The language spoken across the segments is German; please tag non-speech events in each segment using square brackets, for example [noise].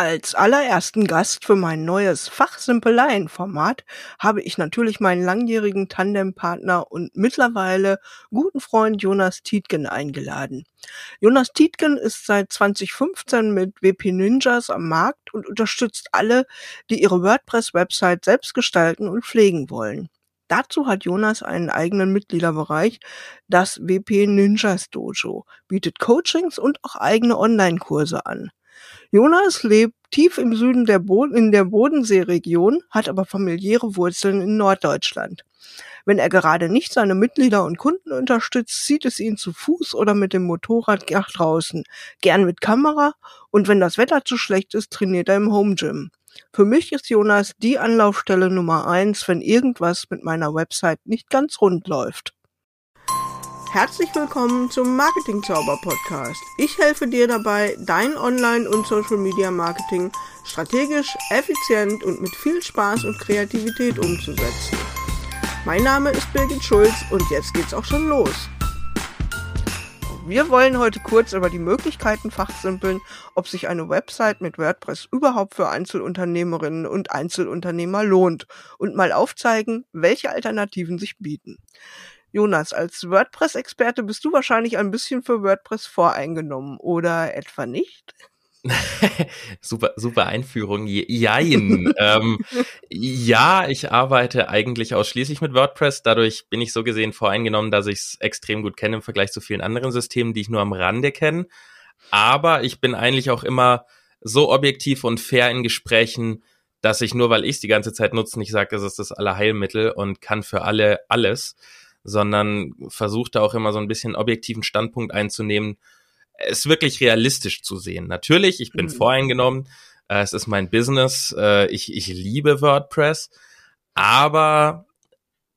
Als allerersten Gast für mein neues Fachsimpeleien-Format habe ich natürlich meinen langjährigen Tandempartner und mittlerweile guten Freund Jonas Tietgen eingeladen. Jonas Tietgen ist seit 2015 mit WP Ninjas am Markt und unterstützt alle, die ihre WordPress-Website selbst gestalten und pflegen wollen. Dazu hat Jonas einen eigenen Mitgliederbereich, das WP Ninjas Dojo, bietet Coachings und auch eigene Online-Kurse an. Jonas lebt tief im Süden in der Bodenseeregion, hat aber familiäre Wurzeln in Norddeutschland. Wenn er gerade nicht seine Mitglieder und Kunden unterstützt, zieht es ihn zu Fuß oder mit dem Motorrad nach draußen, gern mit Kamera und wenn das Wetter zu schlecht ist, trainiert er im Home Gym. Für mich ist Jonas die Anlaufstelle Nummer eins, wenn irgendwas mit meiner Website nicht ganz rund läuft. Herzlich willkommen zum Marketing Zauber Podcast. Ich helfe dir dabei, dein Online- und Social Media Marketing strategisch, effizient und mit viel Spaß und Kreativität umzusetzen. Mein Name ist Birgit Schulz und jetzt geht's auch schon los. Wir wollen heute kurz über die Möglichkeiten fachsimpeln, ob sich eine Website mit WordPress überhaupt für Einzelunternehmerinnen und Einzelunternehmer lohnt und mal aufzeigen, welche Alternativen sich bieten. Jonas, als WordPress-Experte bist du wahrscheinlich ein bisschen für WordPress voreingenommen, oder etwa nicht? [laughs] super, super Einführung. Jein. [laughs] ähm, ja, ich arbeite eigentlich ausschließlich mit WordPress. Dadurch bin ich so gesehen voreingenommen, dass ich es extrem gut kenne im Vergleich zu vielen anderen Systemen, die ich nur am Rande kenne. Aber ich bin eigentlich auch immer so objektiv und fair in Gesprächen, dass ich nur, weil ich es die ganze Zeit nutze, nicht sage, es ist das Allerheilmittel und kann für alle alles sondern versucht da auch immer so ein bisschen objektiven Standpunkt einzunehmen, es wirklich realistisch zu sehen. Natürlich, ich bin mhm. voreingenommen, äh, es ist mein Business, äh, ich, ich liebe WordPress, aber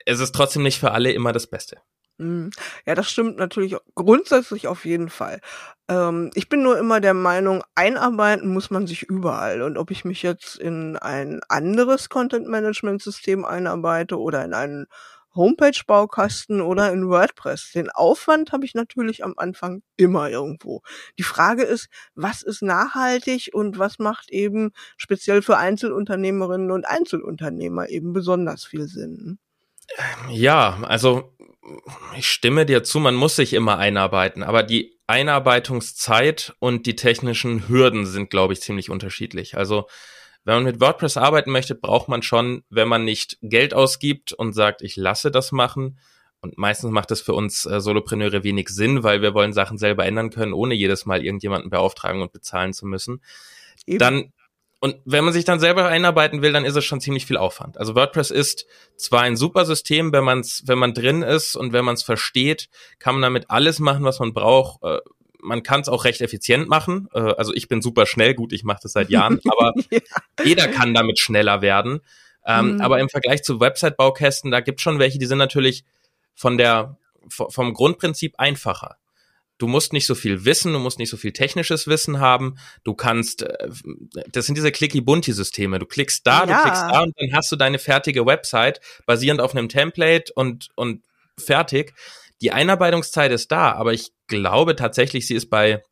es ist trotzdem nicht für alle immer das Beste. Mhm. Ja, das stimmt natürlich grundsätzlich auf jeden Fall. Ähm, ich bin nur immer der Meinung, einarbeiten muss man sich überall. Und ob ich mich jetzt in ein anderes Content-Management-System einarbeite oder in einen Homepage-Baukasten oder in WordPress. Den Aufwand habe ich natürlich am Anfang immer irgendwo. Die Frage ist, was ist nachhaltig und was macht eben speziell für Einzelunternehmerinnen und Einzelunternehmer eben besonders viel Sinn? Ja, also ich stimme dir zu, man muss sich immer einarbeiten, aber die Einarbeitungszeit und die technischen Hürden sind, glaube ich, ziemlich unterschiedlich. Also wenn man mit WordPress arbeiten möchte, braucht man schon, wenn man nicht Geld ausgibt und sagt, ich lasse das machen, und meistens macht das für uns äh, Solopreneure wenig Sinn, weil wir wollen Sachen selber ändern können, ohne jedes Mal irgendjemanden beauftragen und bezahlen zu müssen. Eben. Dann und wenn man sich dann selber einarbeiten will, dann ist es schon ziemlich viel Aufwand. Also WordPress ist zwar ein super System, wenn man's, wenn man drin ist und wenn man es versteht, kann man damit alles machen, was man braucht. Äh, man kann es auch recht effizient machen. Äh, also ich bin super schnell, gut, ich mache das seit Jahren, aber [laughs] ja. jeder kann damit schneller werden. Ähm, mhm. Aber im Vergleich zu Website-Baukästen, da gibt schon welche, die sind natürlich von der vom Grundprinzip einfacher. Du musst nicht so viel wissen, du musst nicht so viel technisches Wissen haben. Du kannst, äh, das sind diese Clicky-Bunti-Systeme. Du klickst da, ja. du klickst da und dann hast du deine fertige Website basierend auf einem Template und, und fertig. Die Einarbeitungszeit ist da, aber ich glaube tatsächlich, sie ist bei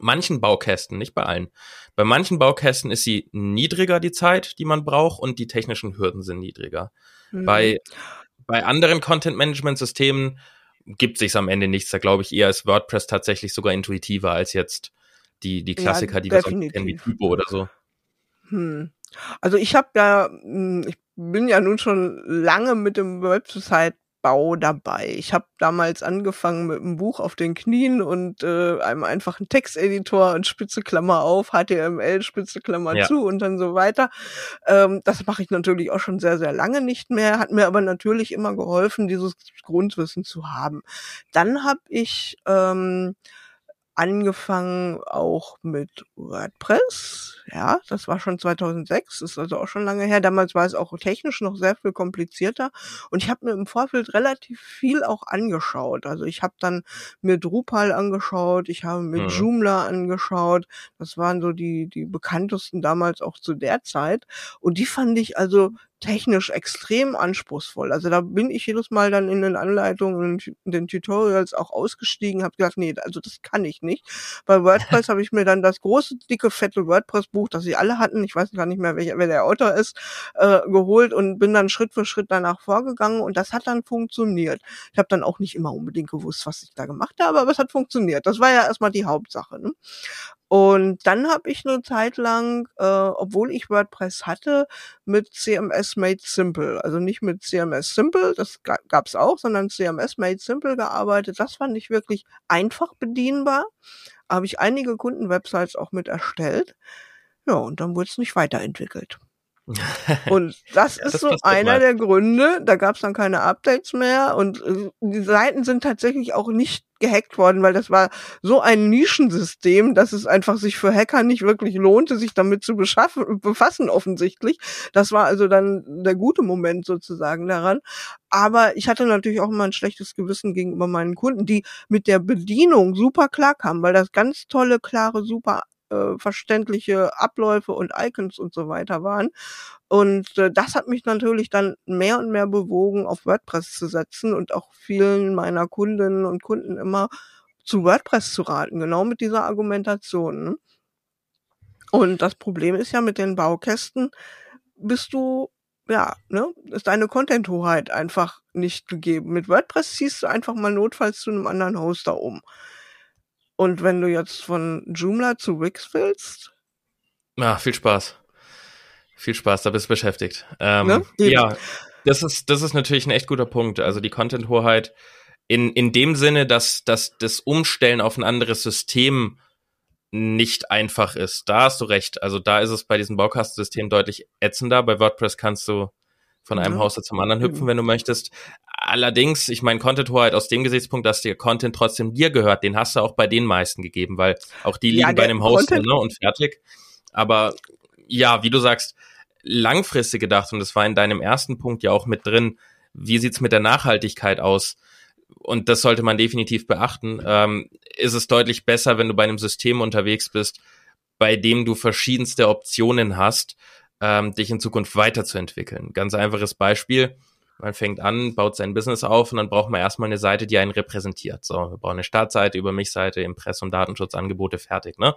manchen Baukästen, nicht bei allen. Bei manchen Baukästen ist sie niedriger, die Zeit, die man braucht, und die technischen Hürden sind niedriger. Mhm. Bei, bei anderen Content-Management-Systemen gibt sich am Ende nichts. Da glaube ich eher ist WordPress tatsächlich sogar intuitiver als jetzt die, die Klassiker, ja, die wir sonst kennen, wie Typo oder so. Hm. Also ich habe ja, hm, ich bin ja nun schon lange mit dem Website Bau dabei. Ich habe damals angefangen mit einem Buch auf den Knien und äh, einem einfachen Texteditor und Spitze Klammer auf, HTML, Spitze Klammer ja. zu und dann so weiter. Ähm, das mache ich natürlich auch schon sehr, sehr lange nicht mehr, hat mir aber natürlich immer geholfen, dieses Grundwissen zu haben. Dann habe ich ähm, angefangen auch mit WordPress. Ja, das war schon 2006, ist also auch schon lange her. Damals war es auch technisch noch sehr viel komplizierter und ich habe mir im Vorfeld relativ viel auch angeschaut. Also ich habe dann mir Drupal angeschaut, ich habe mir mhm. Joomla angeschaut. Das waren so die die bekanntesten damals auch zu der Zeit und die fand ich also technisch extrem anspruchsvoll. Also da bin ich jedes Mal dann in den Anleitungen, in den Tutorials auch ausgestiegen, habe gedacht, nee, also das kann ich nicht. Bei WordPress [laughs] habe ich mir dann das große, dicke, fette WordPress-Buch, das sie alle hatten, ich weiß gar nicht mehr, welcher, wer der Autor ist, äh, geholt und bin dann Schritt für Schritt danach vorgegangen und das hat dann funktioniert. Ich habe dann auch nicht immer unbedingt gewusst, was ich da gemacht habe, aber es hat funktioniert. Das war ja erstmal die Hauptsache. Ne? Und dann habe ich eine Zeit lang, äh, obwohl ich WordPress hatte, mit CMS Made Simple, also nicht mit CMS Simple, das gab es auch, sondern CMS Made Simple gearbeitet. Das fand ich wirklich einfach bedienbar. Habe ich einige Kundenwebsites auch mit erstellt. Ja, und dann wurde es nicht weiterentwickelt. [laughs] Und das ist das so einer der Gründe. Da gab es dann keine Updates mehr und äh, die Seiten sind tatsächlich auch nicht gehackt worden, weil das war so ein Nischensystem, dass es einfach sich für Hacker nicht wirklich lohnte, sich damit zu beschaffen, befassen offensichtlich. Das war also dann der gute Moment sozusagen daran. Aber ich hatte natürlich auch immer ein schlechtes Gewissen gegenüber meinen Kunden, die mit der Bedienung super klar kamen, weil das ganz tolle, klare, super äh, verständliche Abläufe und Icons und so weiter waren. Und äh, das hat mich natürlich dann mehr und mehr bewogen, auf WordPress zu setzen und auch vielen meiner Kundinnen und Kunden immer zu WordPress zu raten, genau mit dieser Argumentation. Ne? Und das Problem ist ja mit den Baukästen, bist du ja, ne, ist deine Content-Hoheit einfach nicht gegeben. Mit WordPress ziehst du einfach mal notfalls zu einem anderen Hoster um. Und wenn du jetzt von Joomla zu Wix willst? Ja, viel Spaß. Viel Spaß, da bist du beschäftigt. Ähm, ne? Ja, das ist, das ist natürlich ein echt guter Punkt. Also die Content-Hoheit in, in dem Sinne, dass, dass das Umstellen auf ein anderes System nicht einfach ist. Da hast du recht. Also da ist es bei diesem Baukastensystem deutlich ätzender. Bei WordPress kannst du von einem ja. Hoster zum anderen hüpfen, wenn du möchtest. Allerdings, ich meine, Content-Hoheit aus dem Gesichtspunkt, dass der Content trotzdem dir gehört, den hast du auch bei den meisten gegeben, weil auch die liegen ja, bei einem Hoster ne, und fertig. Aber ja, wie du sagst, langfristig gedacht, und das war in deinem ersten Punkt ja auch mit drin, wie sieht's mit der Nachhaltigkeit aus? Und das sollte man definitiv beachten. Ähm, ist es deutlich besser, wenn du bei einem System unterwegs bist, bei dem du verschiedenste Optionen hast, ähm, dich in Zukunft weiterzuentwickeln. Ganz einfaches Beispiel. Man fängt an, baut sein Business auf und dann braucht man erstmal eine Seite, die einen repräsentiert. So, wir brauchen eine Startseite, über mich Seite, Impressum, Datenschutzangebote, fertig, ne?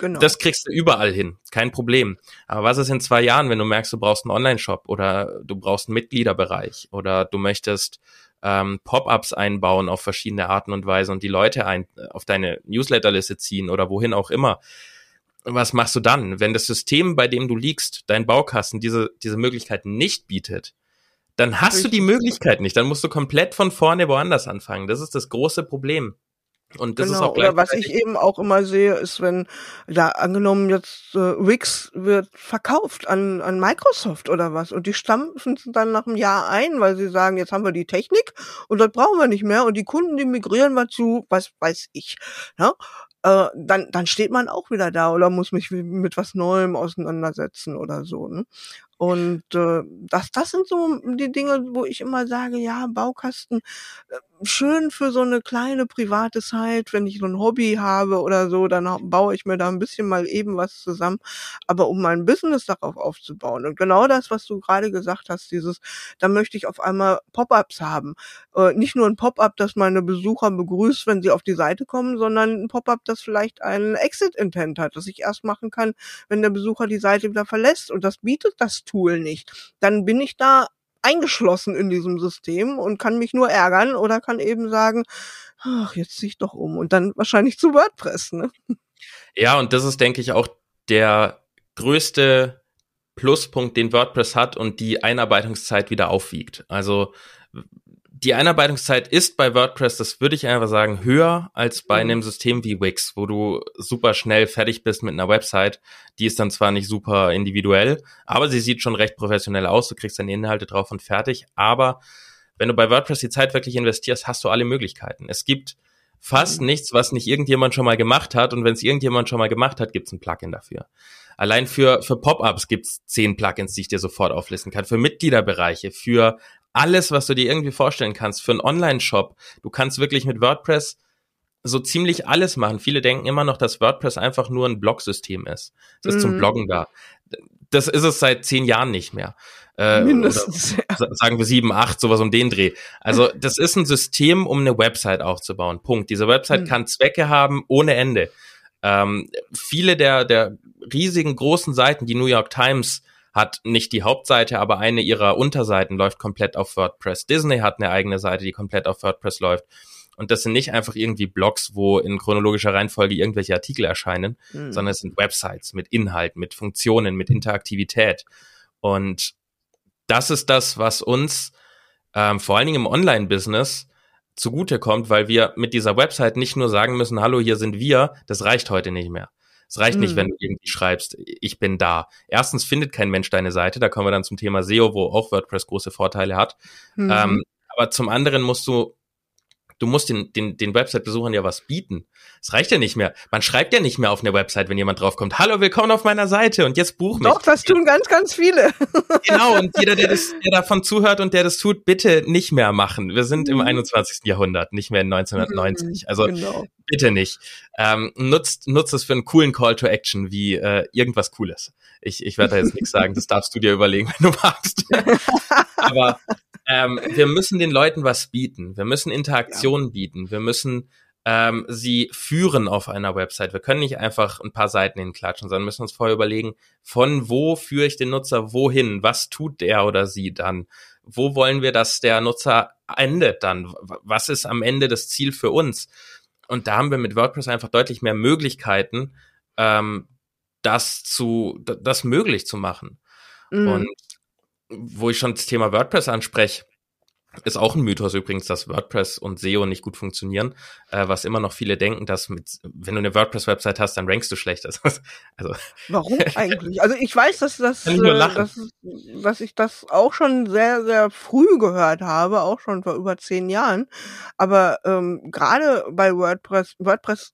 Genau. Das kriegst du überall hin, kein Problem. Aber was ist in zwei Jahren, wenn du merkst, du brauchst einen Online-Shop oder du brauchst einen Mitgliederbereich oder du möchtest ähm, Pop-ups einbauen auf verschiedene Arten und Weise und die Leute ein, auf deine Newsletterliste ziehen oder wohin auch immer was machst du dann? Wenn das System, bei dem du liegst, dein Baukasten, diese, diese Möglichkeit nicht bietet, dann hast Richtig. du die Möglichkeit nicht. Dann musst du komplett von vorne woanders anfangen. Das ist das große Problem. Und das genau, ist auch oder was ich eben auch immer sehe, ist, wenn da angenommen jetzt äh, Wix wird verkauft an, an Microsoft oder was und die stampfen dann nach einem Jahr ein, weil sie sagen, jetzt haben wir die Technik und das brauchen wir nicht mehr und die Kunden, die migrieren wir zu, was weiß ich. Ja? Äh, dann, dann steht man auch wieder da oder muss mich mit was Neuem auseinandersetzen oder so. Ne? Und äh, das, das sind so die Dinge, wo ich immer sage, ja, Baukasten, äh, schön für so eine kleine private Zeit, wenn ich so ein Hobby habe oder so, dann baue ich mir da ein bisschen mal eben was zusammen. Aber um mein Business darauf aufzubauen und genau das, was du gerade gesagt hast, dieses, da möchte ich auf einmal Pop-ups haben. Äh, nicht nur ein Pop-up, das meine Besucher begrüßt, wenn sie auf die Seite kommen, sondern ein Pop-up, das vielleicht einen Exit-Intent hat, das ich erst machen kann, wenn der Besucher die Seite wieder verlässt. Und das bietet das Tool nicht. Dann bin ich da eingeschlossen in diesem System und kann mich nur ärgern oder kann eben sagen, ach, jetzt zieh ich doch um und dann wahrscheinlich zu WordPress, ne? Ja, und das ist, denke ich, auch der größte Pluspunkt, den WordPress hat und die Einarbeitungszeit wieder aufwiegt. Also die Einarbeitungszeit ist bei WordPress, das würde ich einfach sagen, höher als bei mhm. einem System wie Wix, wo du super schnell fertig bist mit einer Website. Die ist dann zwar nicht super individuell, aber sie sieht schon recht professionell aus. Du kriegst deine Inhalte drauf und fertig. Aber wenn du bei WordPress die Zeit wirklich investierst, hast du alle Möglichkeiten. Es gibt fast mhm. nichts, was nicht irgendjemand schon mal gemacht hat. Und wenn es irgendjemand schon mal gemacht hat, gibt es ein Plugin dafür. Allein für, für Pop-ups gibt es zehn Plugins, die ich dir sofort auflisten kann. Für Mitgliederbereiche, für alles, was du dir irgendwie vorstellen kannst, für einen Online-Shop. Du kannst wirklich mit WordPress so ziemlich alles machen. Viele denken immer noch, dass WordPress einfach nur ein Blog-System ist. Es ist mhm. zum Bloggen da. das ist es seit zehn Jahren nicht mehr. Äh, Mindestens. Ja. Sagen wir sieben, acht, sowas um den Dreh. Also [laughs] das ist ein System, um eine Website aufzubauen. Punkt. Diese Website hm. kann Zwecke haben ohne Ende. Ähm, viele der, der riesigen großen Seiten, die New York Times hat nicht die Hauptseite, aber eine ihrer Unterseiten läuft komplett auf WordPress. Disney hat eine eigene Seite, die komplett auf WordPress läuft. Und das sind nicht einfach irgendwie Blogs, wo in chronologischer Reihenfolge irgendwelche Artikel erscheinen, mhm. sondern es sind Websites mit Inhalt, mit Funktionen, mit Interaktivität. Und das ist das, was uns ähm, vor allen Dingen im Online-Business zugutekommt, weil wir mit dieser Website nicht nur sagen müssen, hallo, hier sind wir, das reicht heute nicht mehr. Es reicht mhm. nicht, wenn du irgendwie schreibst, ich bin da. Erstens findet kein Mensch deine Seite, da kommen wir dann zum Thema SEO, wo auch WordPress große Vorteile hat. Mhm. Ähm, aber zum anderen musst du du musst den, den, den Website-Besuchern ja was bieten. Es reicht ja nicht mehr. Man schreibt ja nicht mehr auf eine Website, wenn jemand draufkommt, hallo, willkommen auf meiner Seite und jetzt buch mich. Doch, das tun ganz, ganz viele. [laughs] genau, und jeder, der, das, der davon zuhört und der das tut, bitte nicht mehr machen. Wir sind im 21. Mhm. Jahrhundert, nicht mehr in 1990. Mhm, also genau. bitte nicht. Ähm, nutzt, nutzt es für einen coolen Call to Action, wie äh, irgendwas Cooles. Ich, ich werde da jetzt nichts sagen, das darfst du dir überlegen, wenn du magst. [laughs] Aber ähm, wir müssen den Leuten was bieten. Wir müssen Interaktionen ja. bieten. Wir müssen ähm, sie führen auf einer Website. Wir können nicht einfach ein paar Seiten hinklatschen, sondern müssen uns vorher überlegen, von wo führe ich den Nutzer wohin? Was tut der oder sie dann? Wo wollen wir, dass der Nutzer endet dann? Was ist am Ende das Ziel für uns? Und da haben wir mit WordPress einfach deutlich mehr Möglichkeiten, ähm, das zu, das möglich zu machen. Mhm. Und wo ich schon das Thema WordPress anspreche, ist auch ein Mythos übrigens, dass WordPress und SEO nicht gut funktionieren, äh, was immer noch viele denken, dass mit, wenn du eine WordPress-Website hast, dann rankst du schlecht. [laughs] also, Warum eigentlich? Also ich weiß, dass das, äh, dass, dass ich das auch schon sehr, sehr früh gehört habe, auch schon vor über zehn Jahren. Aber ähm, gerade bei WordPress, WordPress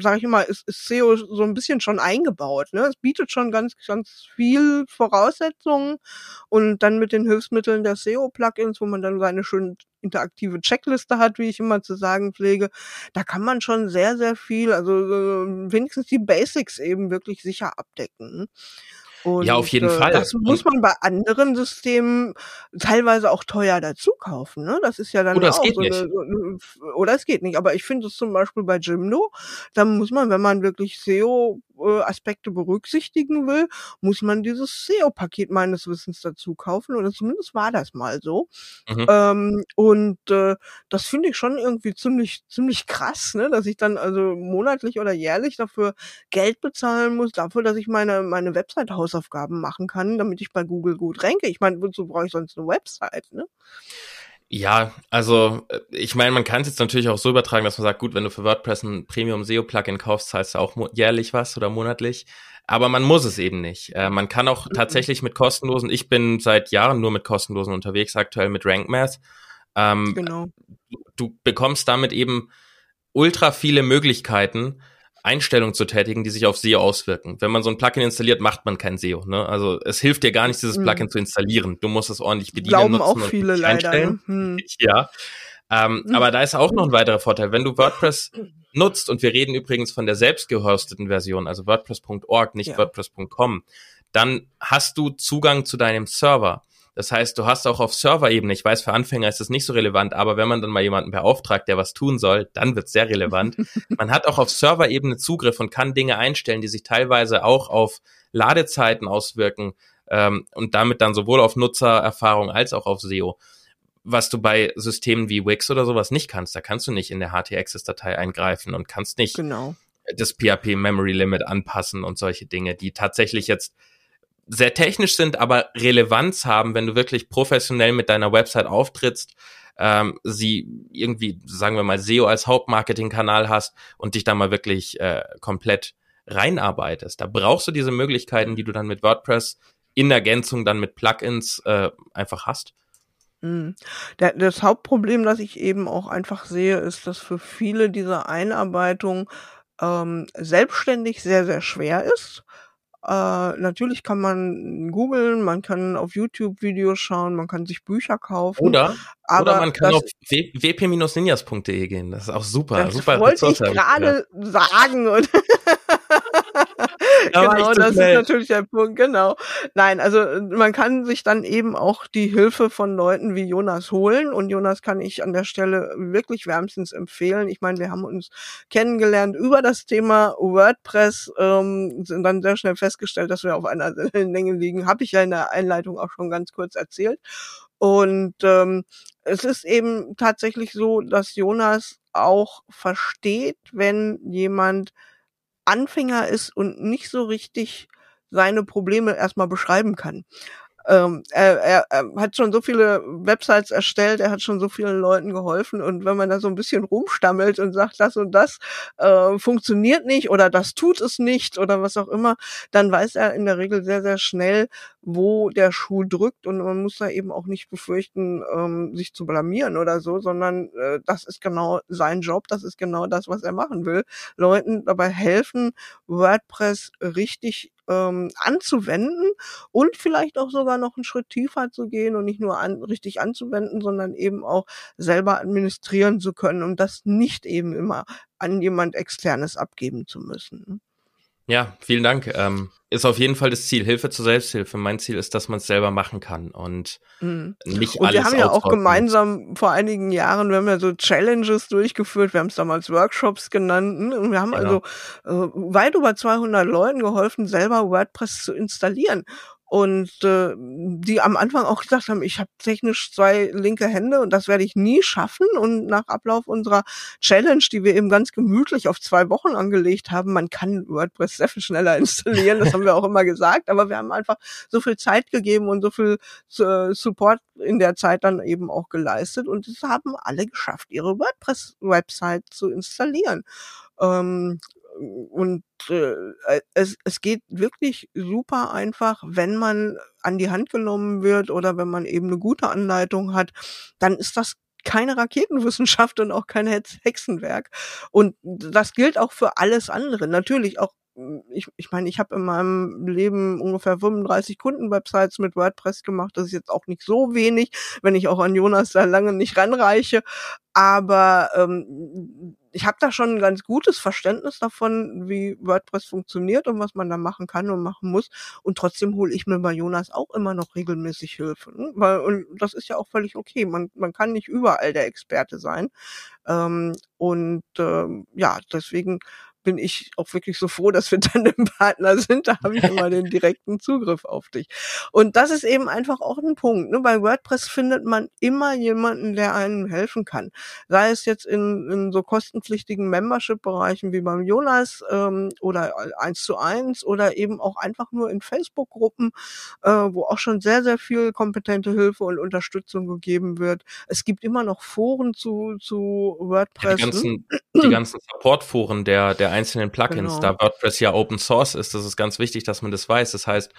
sag ich mal, ist, ist SEO so ein bisschen schon eingebaut. Ne? Es bietet schon ganz, ganz viel Voraussetzungen und dann mit den Hilfsmitteln der SEO-Plugins, wo man dann seine schön interaktive Checkliste hat, wie ich immer zu sagen pflege, da kann man schon sehr, sehr viel, also äh, wenigstens die Basics eben wirklich sicher abdecken. Und, ja, auf jeden äh, Fall. Das muss man bei anderen Systemen teilweise auch teuer dazu kaufen. Ne? Das ist ja dann oder auch so eine, oder es geht nicht. Aber ich finde es zum Beispiel bei Jimdo, da muss man, wenn man wirklich SEO äh, Aspekte berücksichtigen will, muss man dieses SEO-Paket meines Wissens dazu kaufen. Oder zumindest war das mal so. Mhm. Ähm, und äh, das finde ich schon irgendwie ziemlich, ziemlich krass, ne? dass ich dann also monatlich oder jährlich dafür Geld bezahlen muss, dafür, dass ich meine, meine Website-Hausaufgaben machen kann, damit ich bei Google gut ranke. Ich meine, wozu brauche ich sonst eine Website, ne? Ja, also äh, ich meine, man kann es jetzt natürlich auch so übertragen, dass man sagt, gut, wenn du für WordPress ein Premium SEO Plugin kaufst, zahlst du auch jährlich was oder monatlich. Aber man muss es eben nicht. Äh, man kann auch mhm. tatsächlich mit kostenlosen, ich bin seit Jahren nur mit kostenlosen unterwegs, aktuell mit Rank Math. Ähm, genau. Du bekommst damit eben ultra viele Möglichkeiten, Einstellungen zu tätigen, die sich auf SEO auswirken. Wenn man so ein Plugin installiert, macht man kein SEO. Ne? Also es hilft dir gar nicht, dieses mhm. Plugin mhm. zu installieren. Du musst es ordentlich bedienen. Glauben nutzen auch viele. Leider, ne? hm. [laughs] Ja. Ähm, mhm. Aber da ist auch noch ein weiterer Vorteil. Wenn du WordPress nutzt, und wir reden übrigens von der selbst gehosteten Version, also WordPress.org, nicht ja. WordPress.com, dann hast du Zugang zu deinem Server. Das heißt, du hast auch auf Serverebene, ich weiß, für Anfänger ist das nicht so relevant, aber wenn man dann mal jemanden beauftragt, der was tun soll, dann wird es sehr relevant. [laughs] man hat auch auf Serverebene Zugriff und kann Dinge einstellen, die sich teilweise auch auf Ladezeiten auswirken ähm, und damit dann sowohl auf Nutzererfahrung als auch auf SEO. Was du bei Systemen wie Wix oder sowas nicht kannst, da kannst du nicht in der HT-Access-Datei eingreifen und kannst nicht genau. das PHP Memory Limit anpassen und solche Dinge, die tatsächlich jetzt sehr technisch sind, aber Relevanz haben, wenn du wirklich professionell mit deiner Website auftrittst, ähm, sie irgendwie, sagen wir mal, SEO als Hauptmarketingkanal hast und dich da mal wirklich äh, komplett reinarbeitest. Da brauchst du diese Möglichkeiten, die du dann mit WordPress in Ergänzung dann mit Plugins äh, einfach hast. Mhm. das Hauptproblem, das ich eben auch einfach sehe, ist, dass für viele diese Einarbeitung ähm, selbstständig sehr, sehr schwer ist äh, natürlich kann man googeln, man kann auf YouTube Videos schauen, man kann sich Bücher kaufen. Oder, aber oder man kann auf wp-ninjas.de gehen. Das ist auch super. Das super wollte ich gerade sagen. Und [laughs] [laughs] genau, das schnell. ist natürlich der Punkt, genau. Nein, also man kann sich dann eben auch die Hilfe von Leuten wie Jonas holen und Jonas kann ich an der Stelle wirklich wärmstens empfehlen. Ich meine, wir haben uns kennengelernt über das Thema WordPress, ähm, sind dann sehr schnell festgestellt, dass wir auf einer [laughs] Länge liegen. Habe ich ja in der Einleitung auch schon ganz kurz erzählt. Und ähm, es ist eben tatsächlich so, dass Jonas auch versteht, wenn jemand Anfänger ist und nicht so richtig seine Probleme erstmal beschreiben kann. Ähm, er, er, er hat schon so viele Websites erstellt, er hat schon so vielen Leuten geholfen und wenn man da so ein bisschen rumstammelt und sagt, das und das äh, funktioniert nicht oder das tut es nicht oder was auch immer, dann weiß er in der Regel sehr, sehr schnell, wo der Schuh drückt und man muss da eben auch nicht befürchten, ähm, sich zu blamieren oder so, sondern äh, das ist genau sein Job, das ist genau das, was er machen will. Leuten dabei helfen, WordPress richtig ähm, anzuwenden und vielleicht auch sogar noch einen Schritt tiefer zu gehen und nicht nur an, richtig anzuwenden, sondern eben auch selber administrieren zu können und das nicht eben immer an jemand externes abgeben zu müssen. Ja, vielen Dank. Ähm, ist auf jeden Fall das Ziel. Hilfe zur Selbsthilfe. Mein Ziel ist, dass man es selber machen kann und mhm. nicht und alles. Und wir haben ja auch gemeinsam vor einigen Jahren, wir haben ja so Challenges durchgeführt. Wir haben es damals Workshops genannt. Ne? Und wir haben genau. also äh, weit über 200 Leuten geholfen, selber WordPress zu installieren und äh, die am Anfang auch gesagt haben, ich habe technisch zwei linke Hände und das werde ich nie schaffen. Und nach Ablauf unserer Challenge, die wir eben ganz gemütlich auf zwei Wochen angelegt haben, man kann WordPress sehr viel schneller installieren, das haben wir auch immer gesagt, aber wir haben einfach so viel Zeit gegeben und so viel äh, Support in der Zeit dann eben auch geleistet und es haben alle geschafft, ihre WordPress-Website zu installieren. Ähm, und äh, es, es geht wirklich super einfach, wenn man an die Hand genommen wird oder wenn man eben eine gute Anleitung hat, dann ist das keine Raketenwissenschaft und auch kein Hexenwerk. Und das gilt auch für alles andere. Natürlich auch ich, ich meine, ich habe in meinem Leben ungefähr 35 Kundenwebsites mit WordPress gemacht. Das ist jetzt auch nicht so wenig, wenn ich auch an Jonas da lange nicht ranreiche. Aber ähm, ich habe da schon ein ganz gutes Verständnis davon, wie WordPress funktioniert und was man da machen kann und machen muss. Und trotzdem hole ich mir bei Jonas auch immer noch regelmäßig Hilfe. Ne? Weil, und das ist ja auch völlig okay. Man, man kann nicht überall der Experte sein. Ähm, und ähm, ja, deswegen bin ich auch wirklich so froh, dass wir [laughs] dann im Partner sind. Da habe ich [laughs] immer den direkten Zugriff auf dich. Und das ist eben einfach auch ein Punkt. Ne? Bei WordPress findet man immer jemanden, der einem helfen kann. Sei es jetzt in, in so kostenpflichtigen Membership-Bereichen wie beim Jonas ähm, oder eins zu eins oder eben auch einfach nur in Facebook-Gruppen, äh, wo auch schon sehr, sehr viel kompetente Hilfe und Unterstützung gegeben wird. Es gibt immer noch Foren zu, zu WordPress. Ja, die ganzen, die ganzen Support-Foren der, der einzelnen Plugins, genau. da WordPress ja Open Source ist, das ist ganz wichtig, dass man das weiß. Das heißt,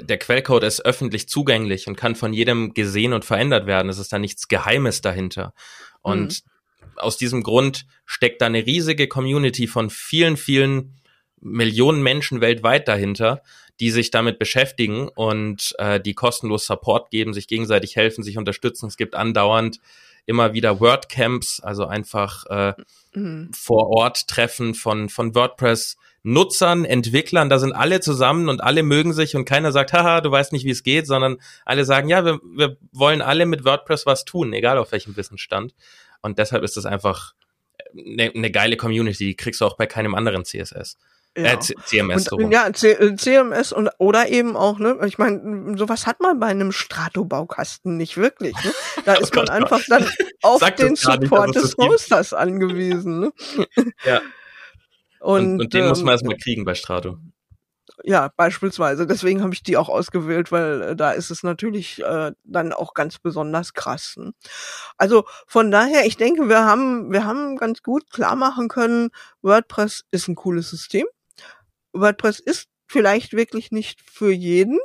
der Quellcode ist öffentlich zugänglich und kann von jedem gesehen und verändert werden. Es ist da nichts Geheimes dahinter. Und mhm. aus diesem Grund steckt da eine riesige Community von vielen, vielen Millionen Menschen weltweit dahinter, die sich damit beschäftigen und äh, die kostenlos Support geben, sich gegenseitig helfen, sich unterstützen. Es gibt andauernd immer wieder WordCamps, also einfach äh, mhm. vor Ort Treffen von, von WordPress. Nutzern, Entwicklern, da sind alle zusammen und alle mögen sich und keiner sagt, haha, du weißt nicht, wie es geht, sondern alle sagen, ja, wir, wir wollen alle mit WordPress was tun, egal auf welchem Wissensstand. Und deshalb ist es einfach eine, eine geile Community, die kriegst du auch bei keinem anderen CSS. Ja. Äh, CMS. Und, so ja, C CMS und oder eben auch, ne, ich meine, sowas hat man bei einem Strato-Baukasten nicht wirklich. Ne? [laughs] Da ist man einfach dann [laughs] auf Sag den Support nicht, des Hosters angewiesen. Ne? [laughs] Ja. Und, und, und den ähm, muss man erstmal kriegen bei Strato. Ja, beispielsweise. Deswegen habe ich die auch ausgewählt, weil äh, da ist es natürlich äh, dann auch ganz besonders krass. Ne? Also von daher, ich denke, wir haben, wir haben ganz gut klar machen können, WordPress ist ein cooles System. WordPress ist vielleicht wirklich nicht für jeden,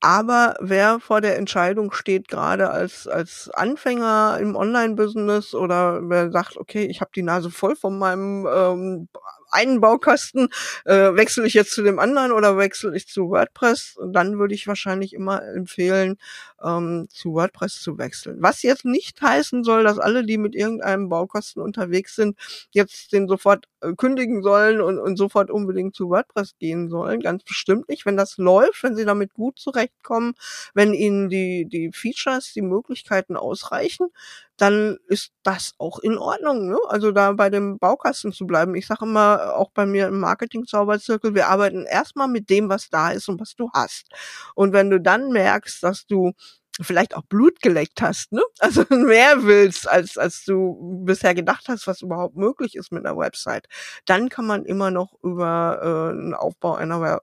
aber wer vor der Entscheidung steht, gerade als, als Anfänger im Online-Business oder wer sagt, okay, ich habe die Nase voll von meinem ähm, einen Baukasten, äh, wechsle ich jetzt zu dem anderen oder wechsle ich zu WordPress? Dann würde ich wahrscheinlich immer empfehlen, ähm, zu WordPress zu wechseln. Was jetzt nicht heißen soll, dass alle, die mit irgendeinem Baukasten unterwegs sind, jetzt den sofort äh, kündigen sollen und, und sofort unbedingt zu WordPress gehen sollen. Ganz bestimmt nicht. Wenn das läuft, wenn sie damit gut zurechtkommen, wenn ihnen die, die Features, die Möglichkeiten ausreichen, dann ist das auch in Ordnung. Ne? Also da bei dem Baukasten zu bleiben. Ich sage immer, auch bei mir im Marketing-Zauberzirkel, wir arbeiten erstmal mit dem, was da ist und was du hast. Und wenn du dann merkst, dass du vielleicht auch Blut geleckt hast, ne? [laughs] Also mehr willst, als, als du bisher gedacht hast, was überhaupt möglich ist mit einer Website, dann kann man immer noch über äh, einen Aufbau einer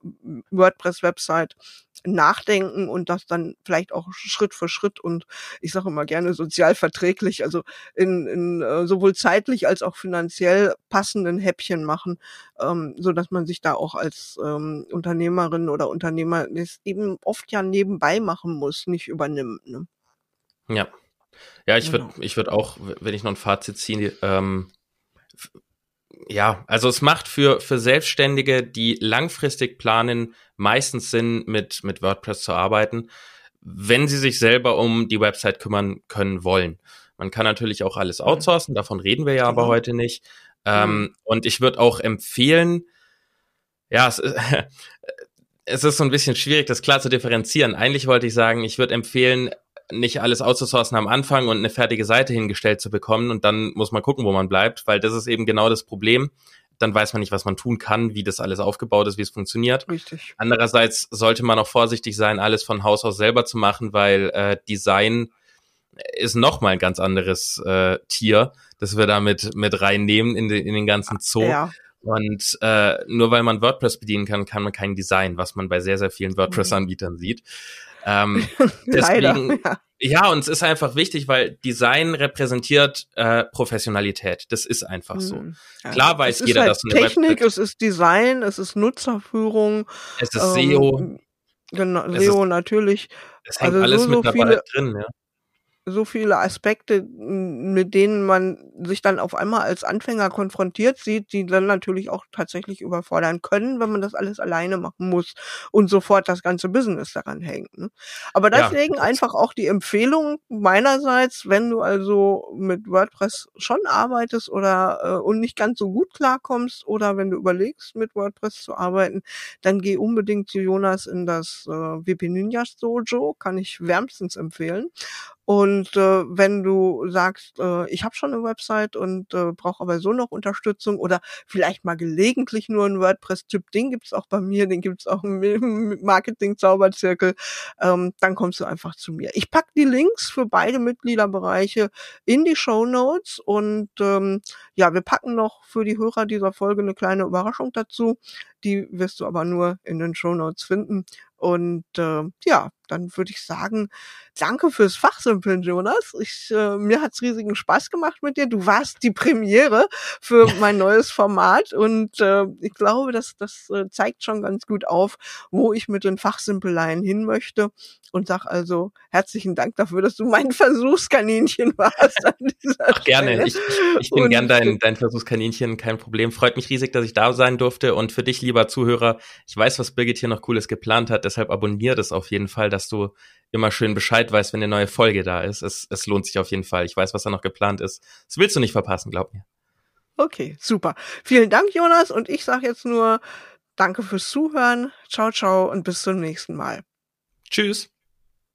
WordPress-Website nachdenken und das dann vielleicht auch Schritt für Schritt und ich sage immer gerne sozial verträglich, also in, in äh, sowohl zeitlich als auch finanziell passenden Häppchen machen, ähm, so dass man sich da auch als ähm, Unternehmerin oder Unternehmer das eben oft ja nebenbei machen muss, nicht übernimmt. Ne? Ja. Ja, ich würde, genau. ich würde auch, wenn ich noch ein Fazit ziehe, ähm, ja, also es macht für, für Selbstständige, die langfristig planen, meistens Sinn, mit, mit WordPress zu arbeiten, wenn sie sich selber um die Website kümmern können wollen. Man kann natürlich auch alles outsourcen, davon reden wir ja aber genau. heute nicht. Ähm, mhm. Und ich würde auch empfehlen, ja, es, [laughs] es ist so ein bisschen schwierig, das klar zu differenzieren. Eigentlich wollte ich sagen, ich würde empfehlen, nicht alles outzusourcen am Anfang und eine fertige Seite hingestellt zu bekommen und dann muss man gucken, wo man bleibt, weil das ist eben genau das Problem. Dann weiß man nicht, was man tun kann, wie das alles aufgebaut ist, wie es funktioniert. Richtig. Andererseits sollte man auch vorsichtig sein, alles von Haus aus selber zu machen, weil äh, Design ist noch mal ein ganz anderes äh, Tier, das wir da mit, reinnehmen in, den in den ganzen Zoo. Ja. Und äh, nur weil man WordPress bedienen kann, kann man kein Design, was man bei sehr, sehr vielen WordPress-Anbietern sieht. Ähm, [laughs] deswegen, Leider, ja. ja, und es ist einfach wichtig, weil Design repräsentiert äh, Professionalität. Das ist einfach so. Hm, ja. Klar weiß jeder, halt dass eine Technik, Website, es ist Design, es ist Nutzerführung. Es ist ähm, SEO. Genau, SEO natürlich. Es hängt also alles so, mit dabei viele, drin, ja so viele Aspekte, mit denen man sich dann auf einmal als Anfänger konfrontiert sieht, die dann natürlich auch tatsächlich überfordern können, wenn man das alles alleine machen muss und sofort das ganze Business daran hängt. Ne? Aber deswegen ja. einfach auch die Empfehlung meinerseits, wenn du also mit WordPress schon arbeitest oder äh, und nicht ganz so gut klarkommst oder wenn du überlegst, mit WordPress zu arbeiten, dann geh unbedingt zu Jonas in das äh, WP Ninjas Dojo, kann ich wärmstens empfehlen. Und äh, wenn du sagst, äh, ich habe schon eine Website und äh, brauche aber so noch Unterstützung oder vielleicht mal gelegentlich nur ein WordPress-Typ, den gibt's auch bei mir, den gibt's auch im Marketing-Zauberzirkel, ähm, dann kommst du einfach zu mir. Ich pack die Links für beide Mitgliederbereiche in die Show Notes und ähm, ja, wir packen noch für die Hörer dieser Folge eine kleine Überraschung dazu. Die wirst du aber nur in den Show Notes finden. Und äh, ja, dann würde ich sagen, danke fürs Fachsimpeln, Jonas. Ich, äh, mir hat's riesigen Spaß gemacht mit dir. Du warst die Premiere für mein neues Format und äh, ich glaube, dass das äh, zeigt schon ganz gut auf, wo ich mit den Fachsimpeleien hin möchte. Und sag also herzlichen Dank dafür, dass du mein [laughs] Versuchskaninchen warst. An dieser Ach, gerne. Ich, ich, bin und, gern dein, dein Versuchskaninchen, kein Problem. Freut mich riesig, dass ich da sein durfte. Und für dich, lieber Zuhörer, ich weiß, was Birgit hier noch Cooles geplant hat deshalb abonnier das auf jeden Fall, dass du immer schön Bescheid weißt, wenn eine neue Folge da ist. Es, es lohnt sich auf jeden Fall. Ich weiß, was da noch geplant ist. Das willst du nicht verpassen, glaub mir. Okay, super. Vielen Dank, Jonas. Und ich sage jetzt nur Danke fürs Zuhören. Ciao, ciao und bis zum nächsten Mal. Tschüss.